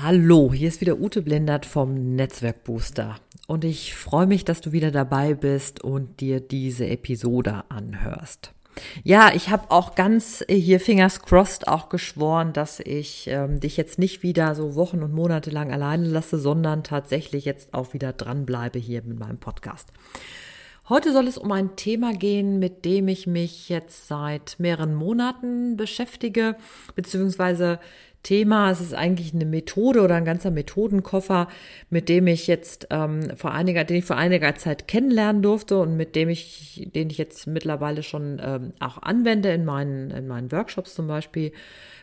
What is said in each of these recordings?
Hallo, hier ist wieder Ute Blendert vom Netzwerkbooster und ich freue mich, dass du wieder dabei bist und dir diese Episode anhörst. Ja, ich habe auch ganz hier Fingers crossed auch geschworen, dass ich ähm, dich jetzt nicht wieder so Wochen und Monate lang alleine lasse, sondern tatsächlich jetzt auch wieder dranbleibe hier mit meinem Podcast. Heute soll es um ein Thema gehen, mit dem ich mich jetzt seit mehreren Monaten beschäftige, beziehungsweise Thema. Es ist eigentlich eine Methode oder ein ganzer Methodenkoffer, mit dem ich jetzt ähm, vor einiger, den ich vor einiger Zeit kennenlernen durfte und mit dem ich, den ich jetzt mittlerweile schon ähm, auch anwende in meinen, in meinen Workshops zum Beispiel,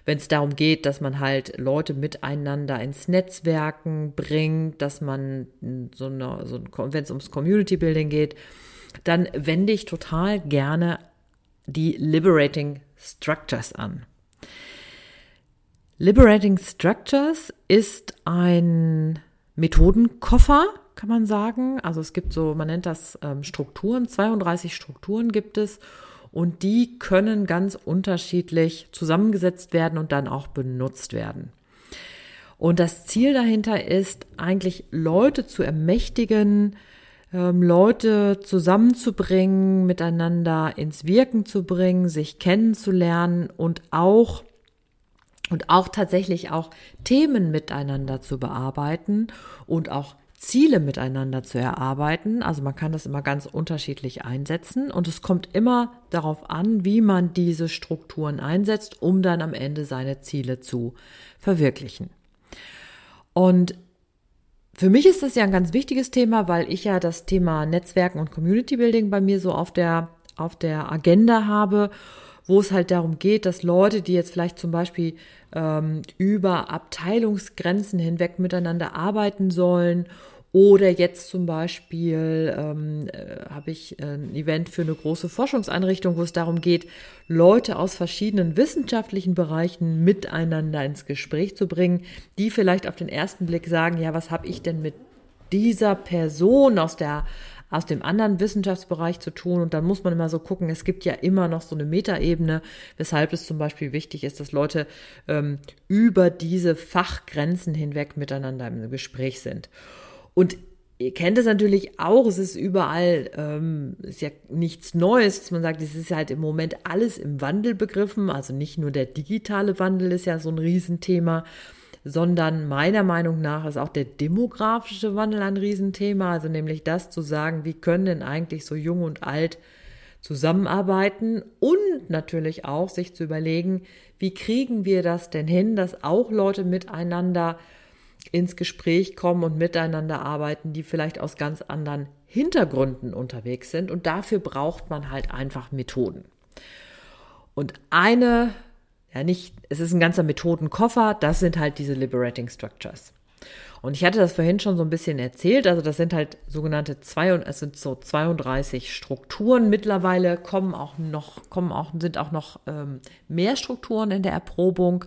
wenn es darum geht, dass man halt Leute miteinander ins Netzwerken bringt, dass man so eine, so wenn es ums Community Building geht, dann wende ich total gerne die Liberating Structures an. Liberating Structures ist ein Methodenkoffer, kann man sagen. Also es gibt so, man nennt das ähm, Strukturen, 32 Strukturen gibt es und die können ganz unterschiedlich zusammengesetzt werden und dann auch benutzt werden. Und das Ziel dahinter ist eigentlich Leute zu ermächtigen, ähm, Leute zusammenzubringen, miteinander ins Wirken zu bringen, sich kennenzulernen und auch und auch tatsächlich auch Themen miteinander zu bearbeiten und auch Ziele miteinander zu erarbeiten. Also man kann das immer ganz unterschiedlich einsetzen und es kommt immer darauf an, wie man diese Strukturen einsetzt, um dann am Ende seine Ziele zu verwirklichen. Und für mich ist das ja ein ganz wichtiges Thema, weil ich ja das Thema Netzwerken und Community Building bei mir so auf der, auf der Agenda habe wo es halt darum geht, dass Leute, die jetzt vielleicht zum Beispiel ähm, über Abteilungsgrenzen hinweg miteinander arbeiten sollen oder jetzt zum Beispiel ähm, äh, habe ich ein Event für eine große Forschungseinrichtung, wo es darum geht, Leute aus verschiedenen wissenschaftlichen Bereichen miteinander ins Gespräch zu bringen, die vielleicht auf den ersten Blick sagen, ja, was habe ich denn mit dieser Person aus der aus dem anderen Wissenschaftsbereich zu tun. Und dann muss man immer so gucken, es gibt ja immer noch so eine Metaebene, weshalb es zum Beispiel wichtig ist, dass Leute ähm, über diese Fachgrenzen hinweg miteinander im Gespräch sind. Und Ihr kennt es natürlich auch, es ist überall, ähm, ist ja nichts Neues, dass man sagt, es ist halt im Moment alles im Wandel begriffen, also nicht nur der digitale Wandel ist ja so ein Riesenthema, sondern meiner Meinung nach ist auch der demografische Wandel ein Riesenthema, also nämlich das zu sagen, wie können denn eigentlich so jung und alt zusammenarbeiten und natürlich auch sich zu überlegen, wie kriegen wir das denn hin, dass auch Leute miteinander ins Gespräch kommen und miteinander arbeiten, die vielleicht aus ganz anderen Hintergründen unterwegs sind. Und dafür braucht man halt einfach Methoden. Und eine ja, nicht, es ist ein ganzer Methodenkoffer, das sind halt diese Liberating Structures. Und ich hatte das vorhin schon so ein bisschen erzählt, also das sind halt sogenannte zwei, es sind so 32 Strukturen. Mittlerweile kommen auch noch, kommen auch, sind auch noch ähm, mehr Strukturen in der Erprobung,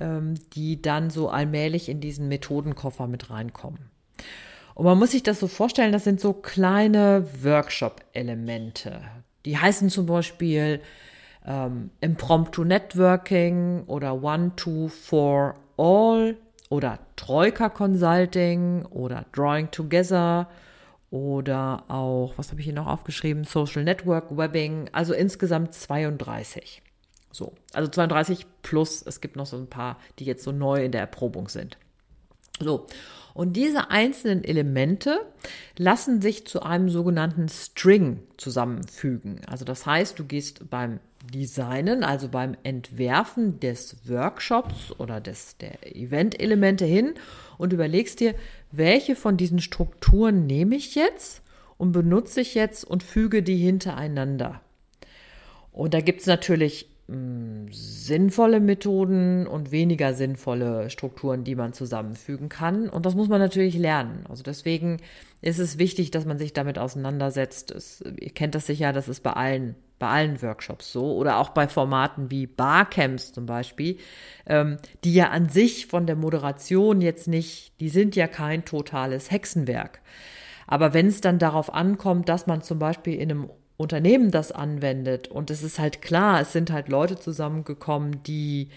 ähm, die dann so allmählich in diesen Methodenkoffer mit reinkommen. Und man muss sich das so vorstellen, das sind so kleine Workshop-Elemente. Die heißen zum Beispiel ähm, Impromptu Networking oder One, Two, For All oder Troika Consulting oder Drawing Together oder auch, was habe ich hier noch aufgeschrieben, Social Network Webbing, also insgesamt 32. So, also 32 plus, es gibt noch so ein paar, die jetzt so neu in der Erprobung sind. So, und diese einzelnen Elemente lassen sich zu einem sogenannten String zusammenfügen. Also das heißt, du gehst beim Designen, also beim Entwerfen des Workshops oder des, der Event-Elemente hin und überlegst dir, welche von diesen Strukturen nehme ich jetzt und benutze ich jetzt und füge die hintereinander. Und da gibt es natürlich hm, sinnvolle Methoden und weniger sinnvolle Strukturen, die man zusammenfügen kann. Und das muss man natürlich lernen. Also deswegen ist es wichtig, dass man sich damit auseinandersetzt. Es, ihr kennt das sicher, das ist bei allen, bei allen Workshops so oder auch bei Formaten wie Barcamps zum Beispiel, ähm, die ja an sich von der Moderation jetzt nicht, die sind ja kein totales Hexenwerk. Aber wenn es dann darauf ankommt, dass man zum Beispiel in einem Unternehmen das anwendet. Und es ist halt klar, es sind halt Leute zusammengekommen, die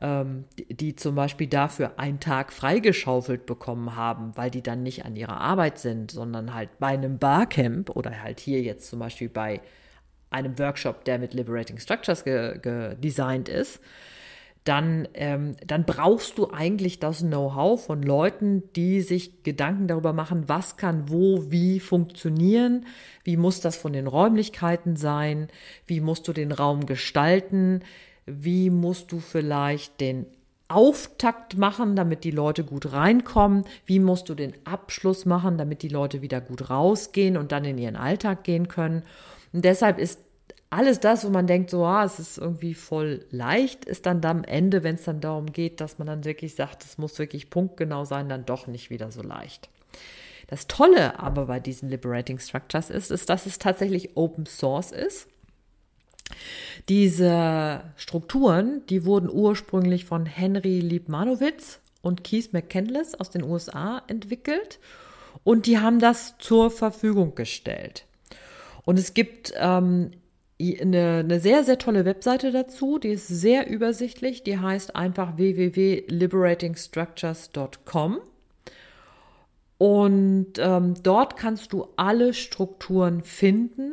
ähm, die, die zum Beispiel dafür einen Tag freigeschaufelt bekommen haben, weil die dann nicht an ihrer Arbeit sind, sondern halt bei einem Barcamp oder halt hier jetzt zum Beispiel bei einem Workshop, der mit Liberating Structures gedesignt ist, dann, ähm, dann brauchst du eigentlich das Know-how von Leuten, die sich Gedanken darüber machen, was kann wo, wie funktionieren, wie muss das von den Räumlichkeiten sein, wie musst du den Raum gestalten, wie musst du vielleicht den Auftakt machen, damit die Leute gut reinkommen? Wie musst du den Abschluss machen, damit die Leute wieder gut rausgehen und dann in ihren Alltag gehen können? Und deshalb ist alles das, wo man denkt, so, ah, es ist irgendwie voll leicht, ist dann am Ende, wenn es dann darum geht, dass man dann wirklich sagt, es muss wirklich punktgenau sein, dann doch nicht wieder so leicht. Das Tolle aber bei diesen Liberating Structures ist, ist, dass es tatsächlich Open Source ist. Diese Strukturen, die wurden ursprünglich von Henry Liebmanowitz und Keith McCandless aus den USA entwickelt und die haben das zur Verfügung gestellt. Und es gibt ähm, eine, eine sehr, sehr tolle Webseite dazu, die ist sehr übersichtlich, die heißt einfach www.liberatingstructures.com. Und ähm, dort kannst du alle Strukturen finden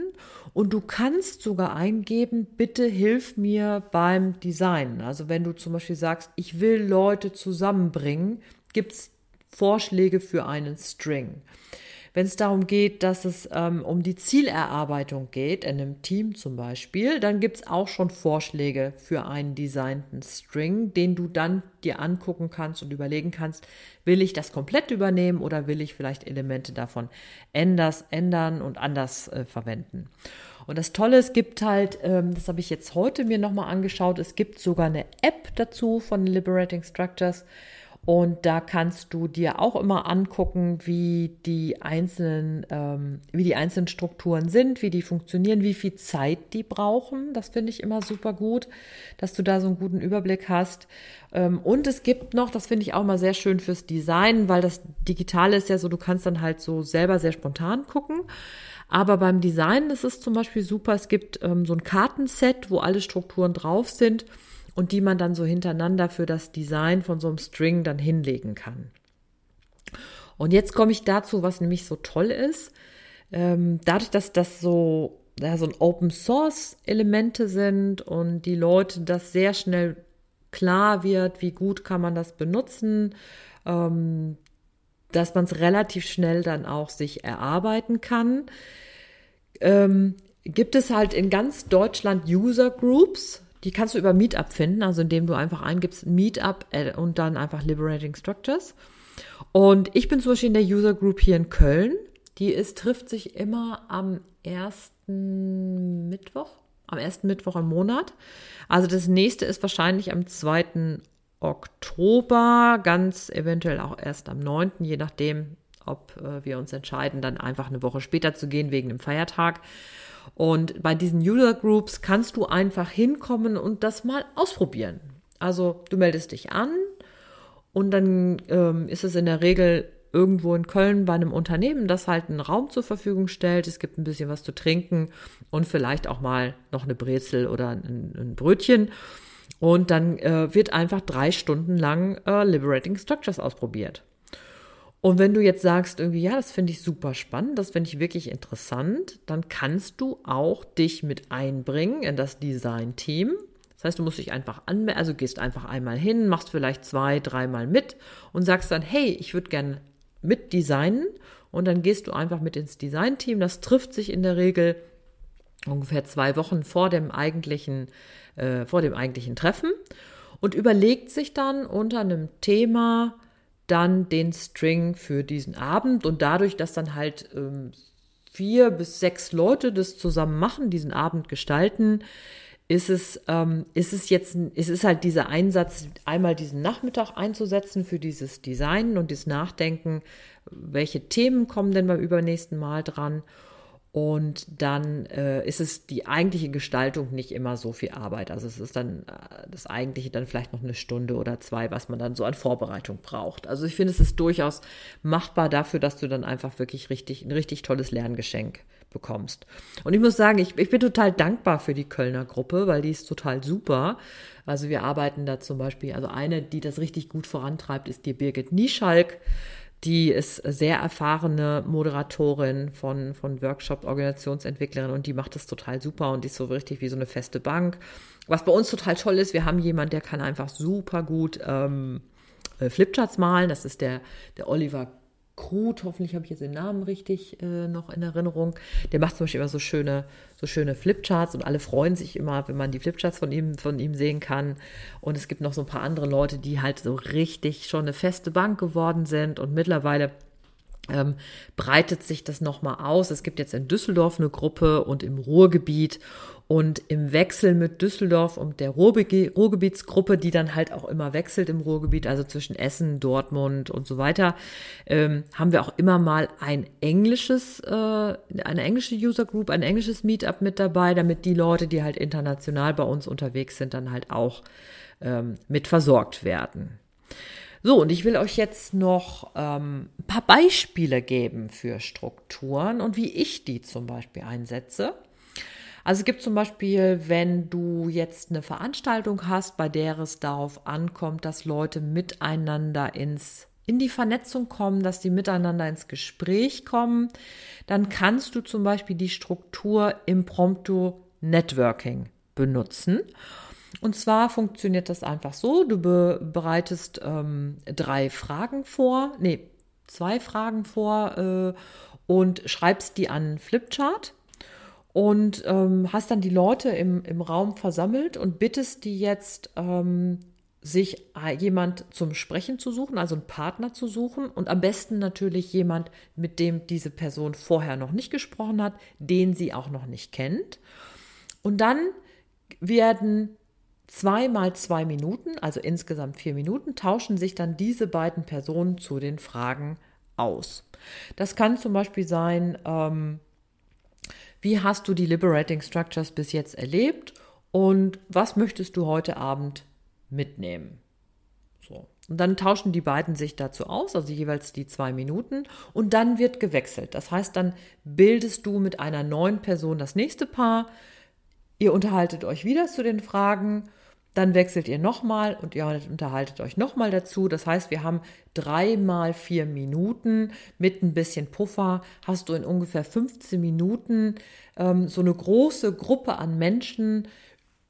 und du kannst sogar eingeben, bitte hilf mir beim Design. Also wenn du zum Beispiel sagst, ich will Leute zusammenbringen, gibt es Vorschläge für einen String. Wenn es darum geht, dass es ähm, um die Zielerarbeitung geht, in einem Team zum Beispiel, dann gibt es auch schon Vorschläge für einen designten String, den du dann dir angucken kannst und überlegen kannst, will ich das komplett übernehmen oder will ich vielleicht Elemente davon änders, ändern und anders äh, verwenden. Und das Tolle, es gibt halt, ähm, das habe ich jetzt heute mir nochmal angeschaut, es gibt sogar eine App dazu von Liberating Structures. Und da kannst du dir auch immer angucken, wie die einzelnen, ähm, wie die einzelnen Strukturen sind, wie die funktionieren, wie viel Zeit die brauchen. Das finde ich immer super gut, dass du da so einen guten Überblick hast. Ähm, und es gibt noch, das finde ich auch mal sehr schön fürs Design, weil das Digitale ist ja so, du kannst dann halt so selber sehr spontan gucken. Aber beim Design ist es zum Beispiel super. Es gibt ähm, so ein Kartenset, wo alle Strukturen drauf sind und die man dann so hintereinander für das Design von so einem String dann hinlegen kann. Und jetzt komme ich dazu, was nämlich so toll ist. Ähm, dadurch, dass das so, ja, so ein Open Source Elemente sind und die Leute das sehr schnell klar wird, wie gut kann man das benutzen, ähm, dass man es relativ schnell dann auch sich erarbeiten kann, ähm, gibt es halt in ganz Deutschland User Groups, die kannst du über Meetup finden, also indem du einfach eingibst Meetup äh, und dann einfach Liberating Structures. Und ich bin zum Beispiel in der User Group hier in Köln. Die ist, trifft sich immer am ersten Mittwoch, am ersten Mittwoch im Monat. Also das nächste ist wahrscheinlich am 2. Oktober, ganz eventuell auch erst am 9., je nachdem, ob äh, wir uns entscheiden, dann einfach eine Woche später zu gehen wegen dem Feiertag. Und bei diesen User Groups kannst du einfach hinkommen und das mal ausprobieren. Also du meldest dich an und dann ähm, ist es in der Regel irgendwo in Köln bei einem Unternehmen, das halt einen Raum zur Verfügung stellt. Es gibt ein bisschen was zu trinken und vielleicht auch mal noch eine Brezel oder ein, ein Brötchen. Und dann äh, wird einfach drei Stunden lang äh, Liberating Structures ausprobiert. Und wenn du jetzt sagst, irgendwie, ja, das finde ich super spannend, das finde ich wirklich interessant, dann kannst du auch dich mit einbringen in das Design-Team. Das heißt, du musst dich einfach anmelden, also gehst einfach einmal hin, machst vielleicht zwei, dreimal mit und sagst dann, hey, ich würde gerne mit designen. Und dann gehst du einfach mit ins Design-Team. Das trifft sich in der Regel ungefähr zwei Wochen vor dem eigentlichen, äh, vor dem eigentlichen Treffen und überlegt sich dann unter einem Thema, dann den String für diesen Abend und dadurch, dass dann halt ähm, vier bis sechs Leute das zusammen machen, diesen Abend gestalten, ist es, ähm, ist es jetzt, ist es halt dieser Einsatz, einmal diesen Nachmittag einzusetzen für dieses Design und das Nachdenken, welche Themen kommen denn beim übernächsten Mal dran und dann äh, ist es die eigentliche Gestaltung nicht immer so viel Arbeit. Also es ist dann äh, das eigentliche dann vielleicht noch eine Stunde oder zwei, was man dann so an Vorbereitung braucht. Also ich finde, es ist durchaus machbar dafür, dass du dann einfach wirklich richtig, ein richtig tolles Lerngeschenk bekommst. Und ich muss sagen, ich, ich bin total dankbar für die Kölner Gruppe, weil die ist total super. Also wir arbeiten da zum Beispiel, also eine, die das richtig gut vorantreibt, ist die Birgit Nieschalk. Die ist sehr erfahrene Moderatorin von, von Workshops, Organisationsentwicklerin und die macht das total super und die ist so richtig wie so eine feste Bank. Was bei uns total toll ist, wir haben jemanden, der kann einfach super gut ähm, äh, Flipcharts malen. Das ist der, der Oliver Krut, hoffentlich habe ich jetzt den Namen richtig äh, noch in Erinnerung. Der macht zum Beispiel immer so schöne, so schöne Flipcharts und alle freuen sich immer, wenn man die Flipcharts von ihm, von ihm sehen kann. Und es gibt noch so ein paar andere Leute, die halt so richtig schon eine feste Bank geworden sind und mittlerweile ähm, breitet sich das nochmal aus. Es gibt jetzt in Düsseldorf eine Gruppe und im Ruhrgebiet und im Wechsel mit Düsseldorf und der Ruhrgebietsgruppe, die dann halt auch immer wechselt im Ruhrgebiet, also zwischen Essen, Dortmund und so weiter, ähm, haben wir auch immer mal ein englisches, äh, eine englische User Group, ein englisches Meetup mit dabei, damit die Leute, die halt international bei uns unterwegs sind, dann halt auch ähm, mit versorgt werden. So, und ich will euch jetzt noch ähm, ein paar Beispiele geben für Strukturen und wie ich die zum Beispiel einsetze. Also es gibt zum Beispiel, wenn du jetzt eine Veranstaltung hast, bei der es darauf ankommt, dass Leute miteinander ins in die Vernetzung kommen, dass die miteinander ins Gespräch kommen, dann kannst du zum Beispiel die Struktur Impromptu Networking benutzen. Und zwar funktioniert das einfach so, du be bereitest ähm, drei Fragen vor, nee, zwei Fragen vor äh, und schreibst die an Flipchart und ähm, hast dann die Leute im, im Raum versammelt und bittest die jetzt, ähm, sich jemand zum Sprechen zu suchen, also einen Partner zu suchen und am besten natürlich jemand, mit dem diese Person vorher noch nicht gesprochen hat, den sie auch noch nicht kennt. Und dann werden zwei mal zwei Minuten, also insgesamt vier Minuten, tauschen sich dann diese beiden Personen zu den Fragen aus. Das kann zum Beispiel sein, ähm, wie hast du die Liberating Structures bis jetzt erlebt und was möchtest du heute Abend mitnehmen? So. Und dann tauschen die beiden sich dazu aus, also jeweils die zwei Minuten, und dann wird gewechselt. Das heißt, dann bildest du mit einer neuen Person das nächste Paar, ihr unterhaltet euch wieder zu den Fragen dann wechselt ihr nochmal und ihr unterhaltet euch nochmal dazu. Das heißt, wir haben drei mal vier Minuten mit ein bisschen Puffer. Hast du in ungefähr 15 Minuten ähm, so eine große Gruppe an Menschen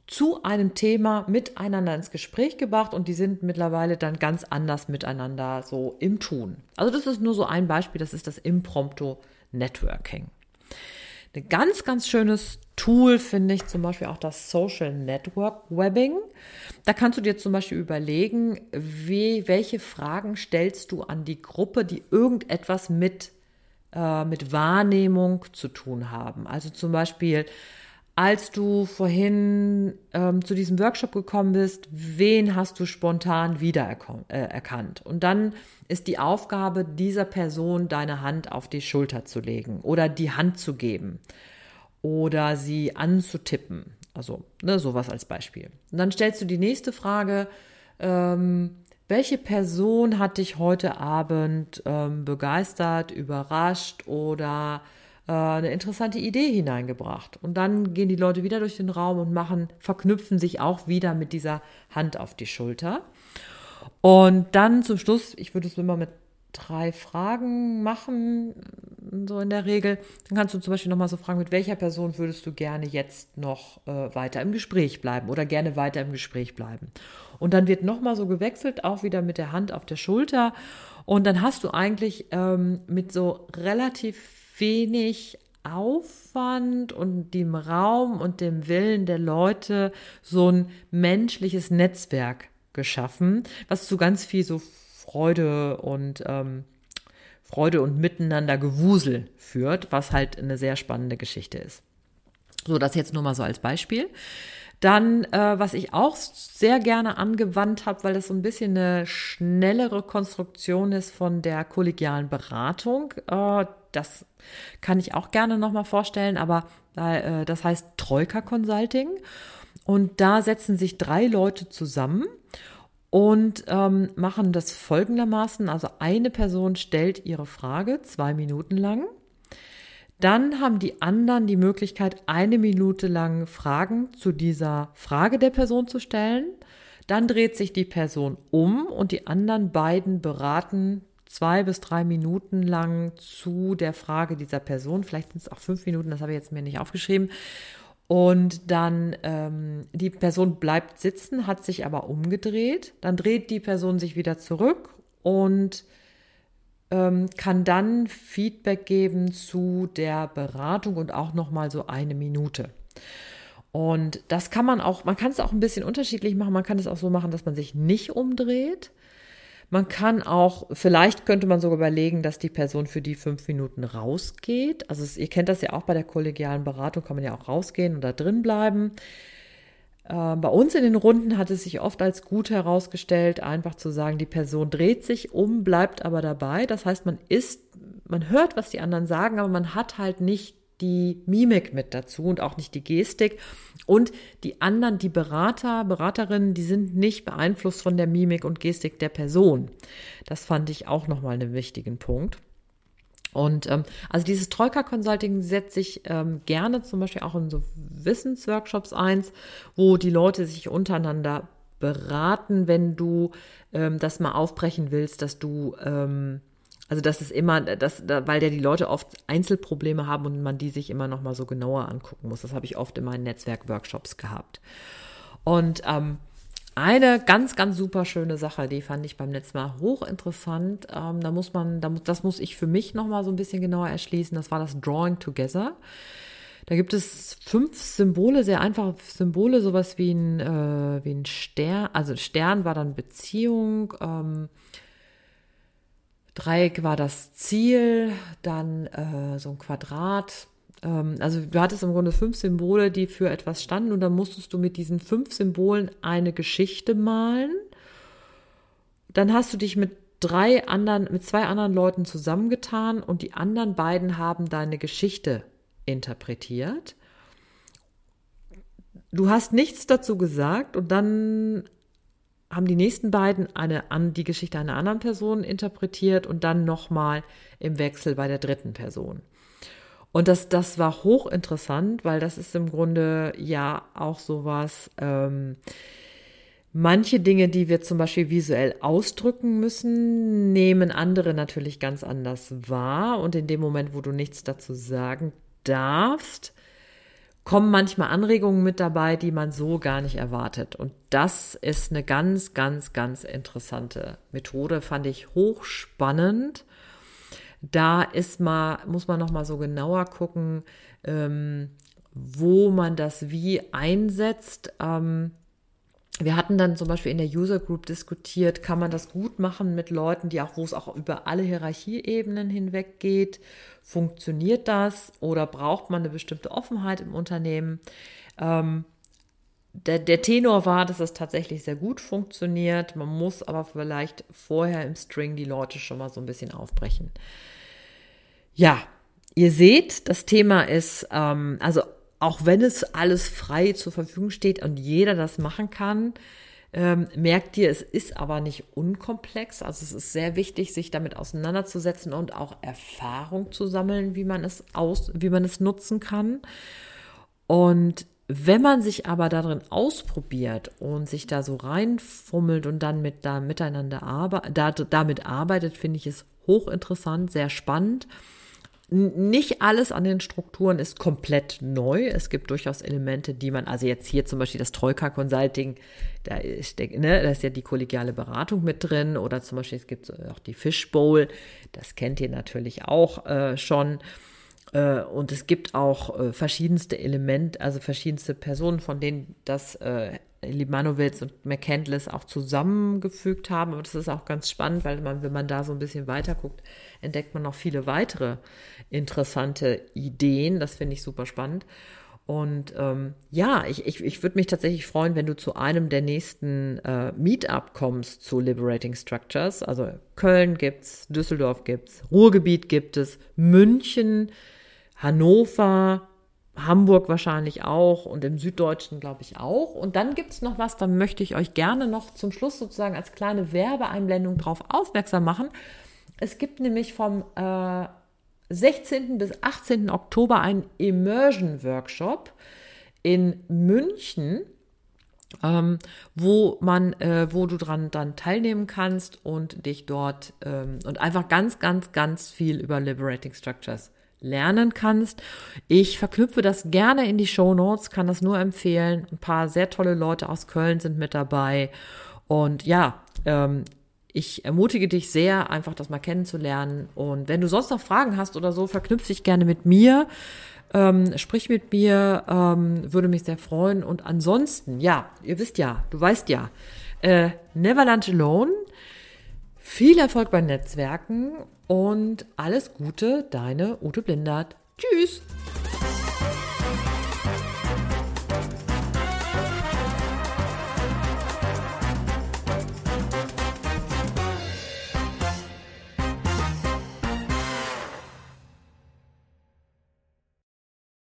zu einem Thema miteinander ins Gespräch gebracht und die sind mittlerweile dann ganz anders miteinander so im Tun. Also das ist nur so ein Beispiel, das ist das Impromptu Networking. Ein ganz, ganz schönes Tool finde ich zum Beispiel auch das Social Network Webbing. Da kannst du dir zum Beispiel überlegen, wie, welche Fragen stellst du an die Gruppe, die irgendetwas mit, äh, mit Wahrnehmung zu tun haben. Also zum Beispiel, als du vorhin ähm, zu diesem Workshop gekommen bist, wen hast du spontan wiedererkannt? Äh, Und dann ist die Aufgabe dieser Person, deine Hand auf die Schulter zu legen oder die Hand zu geben oder sie anzutippen. Also ne, sowas als Beispiel. Und dann stellst du die nächste Frage, ähm, welche Person hat dich heute Abend ähm, begeistert, überrascht oder äh, eine interessante Idee hineingebracht. Und dann gehen die Leute wieder durch den Raum und machen, verknüpfen sich auch wieder mit dieser Hand auf die Schulter. Und dann zum Schluss, ich würde es immer mit drei Fragen machen, so in der Regel. Dann kannst du zum Beispiel nochmal so fragen, mit welcher Person würdest du gerne jetzt noch äh, weiter im Gespräch bleiben oder gerne weiter im Gespräch bleiben. Und dann wird nochmal so gewechselt, auch wieder mit der Hand auf der Schulter. Und dann hast du eigentlich ähm, mit so relativ wenig Aufwand und dem Raum und dem Willen der Leute so ein menschliches Netzwerk geschaffen, was zu ganz viel so Freude und ähm, Freude und Miteinander Gewusel führt, was halt eine sehr spannende Geschichte ist. So, das jetzt nur mal so als Beispiel. Dann, äh, was ich auch sehr gerne angewandt habe, weil das so ein bisschen eine schnellere Konstruktion ist von der kollegialen Beratung. Äh, das kann ich auch gerne nochmal vorstellen, aber äh, das heißt Troika Consulting. Und da setzen sich drei Leute zusammen und ähm, machen das folgendermaßen. Also eine Person stellt ihre Frage zwei Minuten lang. Dann haben die anderen die Möglichkeit, eine Minute lang Fragen zu dieser Frage der Person zu stellen. Dann dreht sich die Person um und die anderen beiden beraten zwei bis drei Minuten lang zu der Frage dieser Person. Vielleicht sind es auch fünf Minuten, das habe ich jetzt mir nicht aufgeschrieben. Und dann ähm, die Person bleibt sitzen, hat sich aber umgedreht. Dann dreht die Person sich wieder zurück und kann dann Feedback geben zu der Beratung und auch noch mal so eine Minute. Und das kann man auch, man kann es auch ein bisschen unterschiedlich machen. Man kann es auch so machen, dass man sich nicht umdreht. Man kann auch, vielleicht könnte man sogar überlegen, dass die Person für die fünf Minuten rausgeht. Also es, ihr kennt das ja auch bei der kollegialen Beratung, kann man ja auch rausgehen und da drin bleiben. Äh, bei uns in den Runden hat es sich oft als gut herausgestellt, einfach zu sagen, die Person dreht sich um, bleibt aber dabei. Das heißt, man ist, man hört, was die anderen sagen, aber man hat halt nicht die Mimik mit dazu und auch nicht die Gestik. Und die anderen, die Berater, Beraterinnen, die sind nicht beeinflusst von der Mimik und Gestik der Person. Das fand ich auch nochmal einen wichtigen Punkt. Und ähm, also dieses Troika Consulting setze ich ähm, gerne zum Beispiel auch in so Wissensworkshops eins, wo die Leute sich untereinander beraten, wenn du ähm, das mal aufbrechen willst, dass du ähm, also das ist immer, das, weil ja die Leute oft Einzelprobleme haben und man die sich immer noch mal so genauer angucken muss. Das habe ich oft in meinen Netzwerkworkshops gehabt. Und ähm, eine ganz, ganz super schöne Sache, die fand ich beim letzten Mal hochinteressant. Ähm, da muss man, da, das muss ich für mich noch mal so ein bisschen genauer erschließen. Das war das Drawing Together. Da gibt es fünf Symbole, sehr einfache Symbole, sowas wie ein, äh, wie ein Stern. Also Stern war dann Beziehung. Ähm, Dreieck war das Ziel, dann äh, so ein Quadrat, also du hattest im Grunde fünf Symbole, die für etwas standen und dann musstest du mit diesen fünf Symbolen eine Geschichte malen. Dann hast du dich mit drei anderen, mit zwei anderen Leuten zusammengetan und die anderen beiden haben deine Geschichte interpretiert. Du hast nichts dazu gesagt und dann haben die nächsten beiden eine, die Geschichte einer anderen Person interpretiert und dann nochmal im Wechsel bei der dritten Person. Und das, das war hochinteressant, weil das ist im Grunde ja auch sowas, ähm, manche Dinge, die wir zum Beispiel visuell ausdrücken müssen, nehmen andere natürlich ganz anders wahr. Und in dem Moment, wo du nichts dazu sagen darfst, kommen manchmal Anregungen mit dabei, die man so gar nicht erwartet. Und das ist eine ganz, ganz, ganz interessante Methode, fand ich hochspannend da ist mal, muss man noch mal so genauer gucken, ähm, wo man das wie einsetzt. Ähm, wir hatten dann zum Beispiel in der User Group diskutiert, kann man das gut machen mit Leuten, die auch, wo es auch über alle Hierarchieebenen hinweg geht? Funktioniert das oder braucht man eine bestimmte Offenheit im Unternehmen? Ähm, der, der Tenor war, dass es tatsächlich sehr gut funktioniert. Man muss aber vielleicht vorher im String die Leute schon mal so ein bisschen aufbrechen. Ja, ihr seht, das Thema ist, ähm, also auch wenn es alles frei zur Verfügung steht und jeder das machen kann, ähm, merkt ihr, es ist aber nicht unkomplex. Also es ist sehr wichtig, sich damit auseinanderzusetzen und auch Erfahrung zu sammeln, wie man es aus, wie man es nutzen kann. Und wenn man sich aber darin ausprobiert und sich da so reinfummelt und dann mit da miteinander arbeitet, da, damit arbeitet, finde ich es hochinteressant, sehr spannend. Nicht alles an den Strukturen ist komplett neu. Es gibt durchaus Elemente, die man, also jetzt hier zum Beispiel das Troika Consulting, da ist, ne, da ist ja die kollegiale Beratung mit drin oder zum Beispiel es gibt auch die Fishbowl, das kennt ihr natürlich auch äh, schon. Äh, und es gibt auch äh, verschiedenste Elemente, also verschiedenste Personen, von denen das äh, Limanowitz und McCandless auch zusammengefügt haben. Aber das ist auch ganz spannend, weil man, wenn man da so ein bisschen weiter guckt, entdeckt man noch viele weitere interessante Ideen. Das finde ich super spannend. Und ähm, ja, ich, ich, ich würde mich tatsächlich freuen, wenn du zu einem der nächsten äh, Meetup kommst zu Liberating Structures. Also Köln gibt's, Düsseldorf gibt's, Ruhrgebiet gibt es, München, Hannover, Hamburg wahrscheinlich auch und im Süddeutschen glaube ich auch. Und dann gibt es noch was, da möchte ich euch gerne noch zum Schluss sozusagen als kleine Werbeeinblendung drauf aufmerksam machen. Es gibt nämlich vom äh, 16. bis 18. Oktober einen Immersion Workshop in München, ähm, wo man, äh, wo du dran dann teilnehmen kannst und dich dort ähm, und einfach ganz, ganz, ganz viel über Liberating Structures lernen kannst. Ich verknüpfe das gerne in die Show Notes, kann das nur empfehlen. Ein paar sehr tolle Leute aus Köln sind mit dabei. Und ja, ähm, ich ermutige dich sehr, einfach das mal kennenzulernen. Und wenn du sonst noch Fragen hast oder so, verknüpf dich gerne mit mir. Ähm, sprich mit mir, ähm, würde mich sehr freuen. Und ansonsten, ja, ihr wisst ja, du weißt ja, äh, Never Lunch Alone. Viel Erfolg beim Netzwerken und alles Gute, deine Ute Blindert. Tschüss!